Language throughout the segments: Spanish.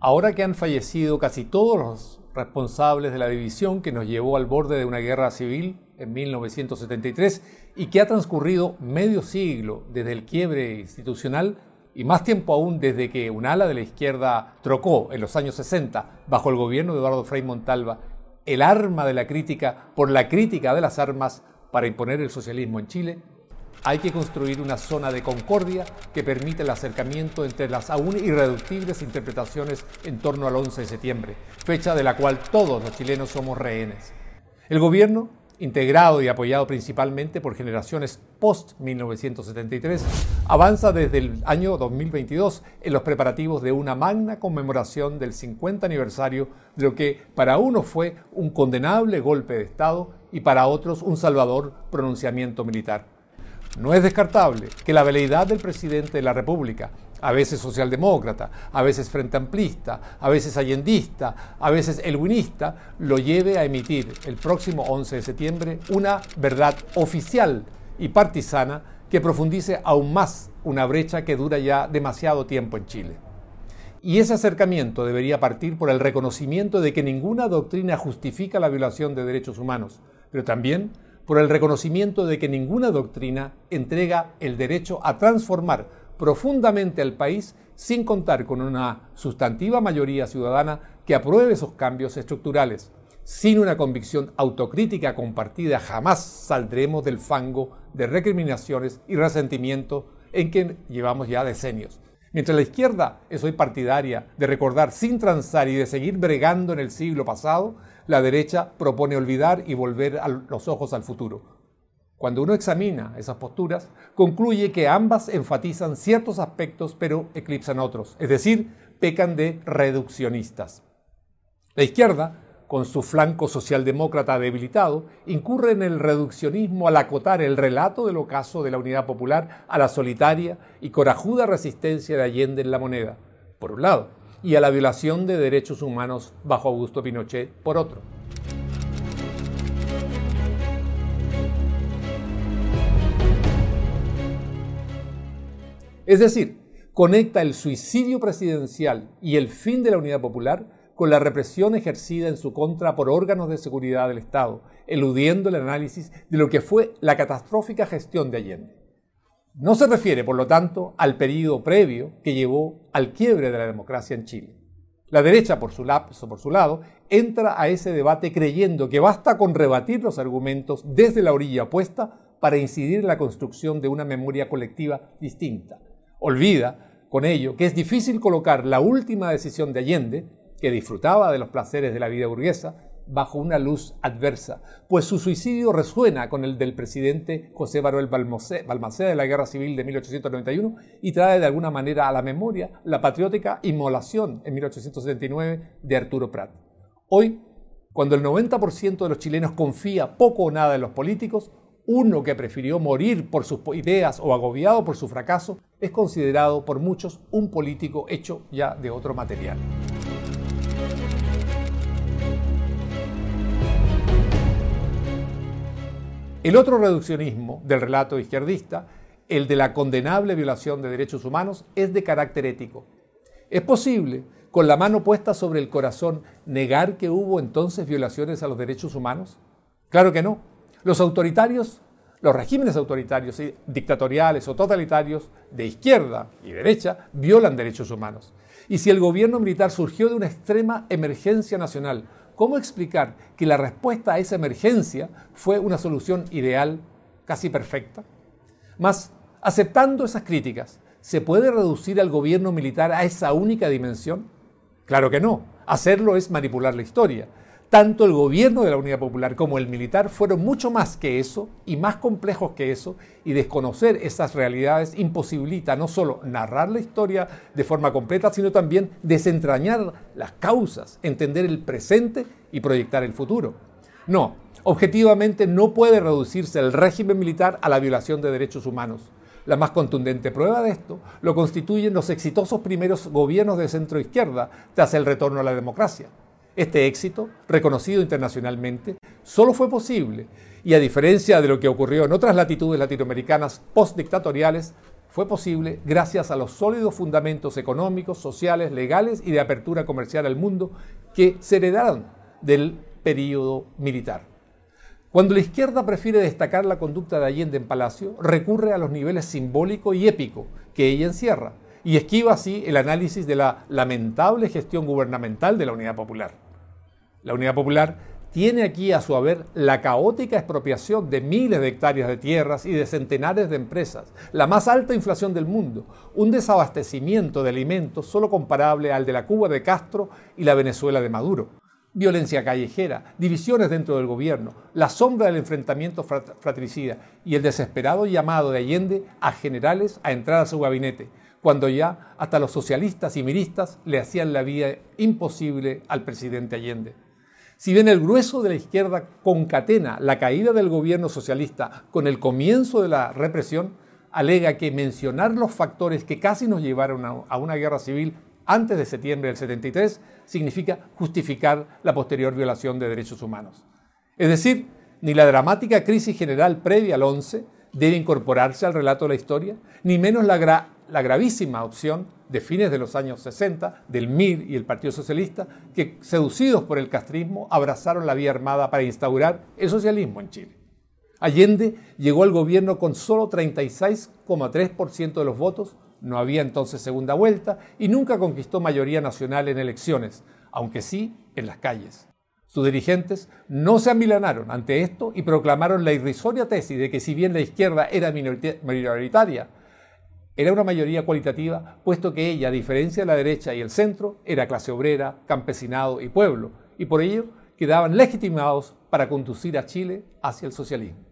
Ahora que han fallecido casi todos los responsables de la división que nos llevó al borde de una guerra civil en 1973 y que ha transcurrido medio siglo desde el quiebre institucional y más tiempo aún desde que un ala de la izquierda trocó en los años 60 bajo el gobierno de Eduardo Frei Montalva el arma de la crítica por la crítica de las armas para imponer el socialismo en Chile, hay que construir una zona de concordia que permita el acercamiento entre las aún irreductibles interpretaciones en torno al 11 de septiembre, fecha de la cual todos los chilenos somos rehenes. El gobierno, integrado y apoyado principalmente por generaciones post-1973, avanza desde el año 2022 en los preparativos de una magna conmemoración del 50 aniversario de lo que para unos fue un condenable golpe de Estado y para otros un salvador pronunciamiento militar. No es descartable que la veleidad del presidente de la República, a veces socialdemócrata, a veces frente amplista, a veces allendista, a veces elwinista, lo lleve a emitir el próximo 11 de septiembre una verdad oficial y partisana que profundice aún más una brecha que dura ya demasiado tiempo en Chile. Y ese acercamiento debería partir por el reconocimiento de que ninguna doctrina justifica la violación de derechos humanos, pero también por el reconocimiento de que ninguna doctrina entrega el derecho a transformar profundamente al país sin contar con una sustantiva mayoría ciudadana que apruebe esos cambios estructurales. Sin una convicción autocrítica compartida jamás saldremos del fango de recriminaciones y resentimiento en que llevamos ya decenios. Mientras la izquierda es hoy partidaria de recordar sin transar y de seguir bregando en el siglo pasado, la derecha propone olvidar y volver los ojos al futuro. Cuando uno examina esas posturas, concluye que ambas enfatizan ciertos aspectos pero eclipsan otros, es decir, pecan de reduccionistas. La izquierda, con su flanco socialdemócrata debilitado, incurre en el reduccionismo al acotar el relato del ocaso de la unidad popular a la solitaria y corajuda resistencia de Allende en la moneda, por un lado, y a la violación de derechos humanos bajo Augusto Pinochet por otro. Es decir, conecta el suicidio presidencial y el fin de la unidad popular con la represión ejercida en su contra por órganos de seguridad del Estado, eludiendo el análisis de lo que fue la catastrófica gestión de Allende. No se refiere, por lo tanto, al periodo previo que llevó al quiebre de la democracia en Chile. La derecha, por su, por su lado, entra a ese debate creyendo que basta con rebatir los argumentos desde la orilla opuesta para incidir en la construcción de una memoria colectiva distinta. Olvida, con ello, que es difícil colocar la última decisión de Allende, que disfrutaba de los placeres de la vida burguesa, bajo una luz adversa, pues su suicidio resuena con el del presidente José Manuel Balmaceda de la Guerra Civil de 1891 y trae de alguna manera a la memoria la patriótica inmolación en 1879 de Arturo Prat. Hoy, cuando el 90% de los chilenos confía poco o nada en los políticos, uno que prefirió morir por sus ideas o agobiado por su fracaso es considerado por muchos un político hecho ya de otro material. El otro reduccionismo del relato izquierdista, el de la condenable violación de derechos humanos, es de carácter ético. ¿Es posible, con la mano puesta sobre el corazón, negar que hubo entonces violaciones a los derechos humanos? Claro que no. Los autoritarios, los regímenes autoritarios, dictatoriales o totalitarios, de izquierda y derecha, violan derechos humanos. Y si el gobierno militar surgió de una extrema emergencia nacional, ¿Cómo explicar que la respuesta a esa emergencia fue una solución ideal, casi perfecta? Más, aceptando esas críticas, ¿se puede reducir al gobierno militar a esa única dimensión? Claro que no. Hacerlo es manipular la historia. Tanto el gobierno de la Unidad Popular como el militar fueron mucho más que eso y más complejos que eso, y desconocer esas realidades imposibilita no solo narrar la historia de forma completa, sino también desentrañar las causas, entender el presente y proyectar el futuro. No, objetivamente no puede reducirse el régimen militar a la violación de derechos humanos. La más contundente prueba de esto lo constituyen los exitosos primeros gobiernos de centro izquierda tras el retorno a la democracia. Este éxito, reconocido internacionalmente, solo fue posible y a diferencia de lo que ocurrió en otras latitudes latinoamericanas postdictatoriales, fue posible gracias a los sólidos fundamentos económicos, sociales, legales y de apertura comercial al mundo que se heredaron del período militar. Cuando la izquierda prefiere destacar la conducta de Allende en Palacio, recurre a los niveles simbólico y épico que ella encierra y esquiva así el análisis de la lamentable gestión gubernamental de la Unidad Popular. La Unidad Popular tiene aquí a su haber la caótica expropiación de miles de hectáreas de tierras y de centenares de empresas, la más alta inflación del mundo, un desabastecimiento de alimentos solo comparable al de la Cuba de Castro y la Venezuela de Maduro, violencia callejera, divisiones dentro del gobierno, la sombra del enfrentamiento fratricida y el desesperado llamado de Allende a generales a entrar a su gabinete, cuando ya hasta los socialistas y miristas le hacían la vida imposible al presidente Allende. Si bien el grueso de la izquierda concatena la caída del gobierno socialista con el comienzo de la represión, alega que mencionar los factores que casi nos llevaron a una guerra civil antes de septiembre del 73 significa justificar la posterior violación de derechos humanos. Es decir, ni la dramática crisis general previa al 11 debe incorporarse al relato de la historia, ni menos la, la gravísima opción de fines de los años 60 del MIR y el Partido Socialista, que seducidos por el castrismo abrazaron la vía armada para instaurar el socialismo en Chile. Allende llegó al gobierno con solo 36,3% de los votos, no había entonces segunda vuelta y nunca conquistó mayoría nacional en elecciones, aunque sí en las calles. Sus dirigentes no se amilanaron ante esto y proclamaron la irrisoria tesis de que si bien la izquierda era minoritaria, era una mayoría cualitativa, puesto que ella, a diferencia de la derecha y el centro, era clase obrera, campesinado y pueblo, y por ello quedaban legitimados para conducir a Chile hacia el socialismo.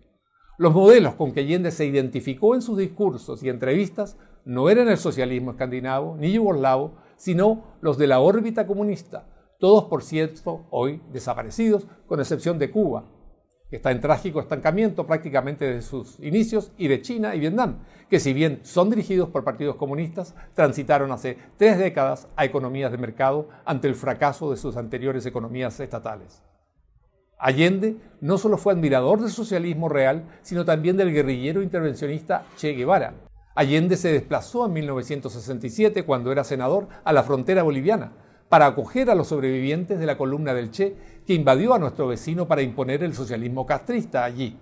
Los modelos con que Allende se identificó en sus discursos y entrevistas no eran el socialismo escandinavo ni yugoslavo, sino los de la órbita comunista, todos por cierto hoy desaparecidos, con excepción de Cuba, está en trágico estancamiento prácticamente desde sus inicios, y de China y Vietnam, que si bien son dirigidos por partidos comunistas, transitaron hace tres décadas a economías de mercado ante el fracaso de sus anteriores economías estatales. Allende no solo fue admirador del socialismo real, sino también del guerrillero intervencionista Che Guevara. Allende se desplazó en 1967, cuando era senador, a la frontera boliviana, para acoger a los sobrevivientes de la columna del Che que invadió a nuestro vecino para imponer el socialismo castrista allí.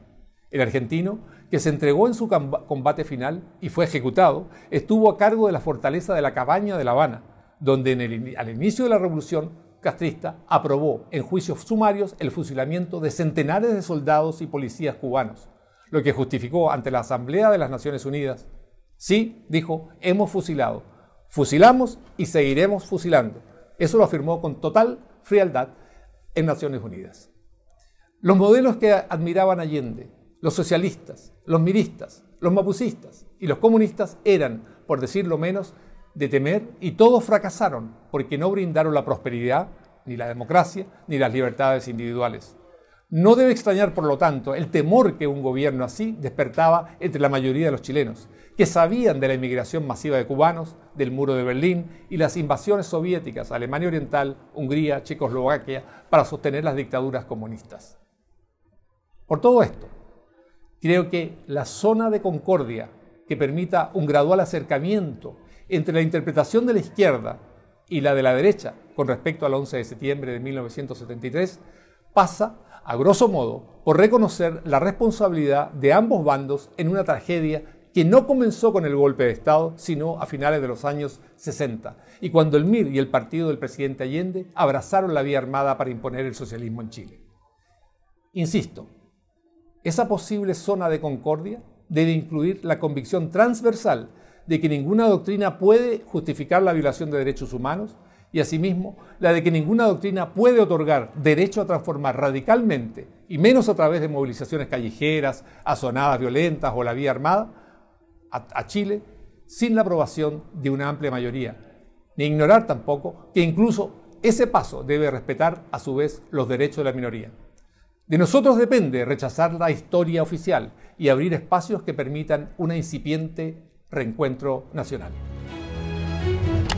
El argentino, que se entregó en su combate final y fue ejecutado, estuvo a cargo de la fortaleza de la Cabaña de La Habana, donde al inicio de la revolución castrista aprobó en juicios sumarios el fusilamiento de centenares de soldados y policías cubanos, lo que justificó ante la Asamblea de las Naciones Unidas. Sí, dijo, hemos fusilado, fusilamos y seguiremos fusilando eso lo afirmó con total frialdad en Naciones Unidas. Los modelos que admiraban Allende, los socialistas, los miristas, los mapucistas y los comunistas eran, por decirlo menos, de temer y todos fracasaron porque no brindaron la prosperidad, ni la democracia, ni las libertades individuales. No debe extrañar, por lo tanto, el temor que un gobierno así despertaba entre la mayoría de los chilenos, que sabían de la inmigración masiva de cubanos, del muro de Berlín y las invasiones soviéticas a Alemania Oriental, Hungría, Checoslovaquia, para sostener las dictaduras comunistas. Por todo esto, creo que la zona de concordia que permita un gradual acercamiento entre la interpretación de la izquierda y la de la derecha con respecto al 11 de septiembre de 1973 pasa, a grosso modo, por reconocer la responsabilidad de ambos bandos en una tragedia que no comenzó con el golpe de Estado, sino a finales de los años 60, y cuando el MIR y el partido del presidente Allende abrazaron la vía armada para imponer el socialismo en Chile. Insisto, esa posible zona de concordia debe incluir la convicción transversal de que ninguna doctrina puede justificar la violación de derechos humanos y asimismo la de que ninguna doctrina puede otorgar derecho a transformar radicalmente, y menos a través de movilizaciones callejeras, azonadas violentas o la vía armada, a, Chile sin la aprobación de una amplia mayoría, ni ignorar tampoco que incluso ese paso debe respetar a su vez los derechos de la minoría. De nosotros depende rechazar la historia oficial y abrir espacios que permitan un incipiente reencuentro nacional.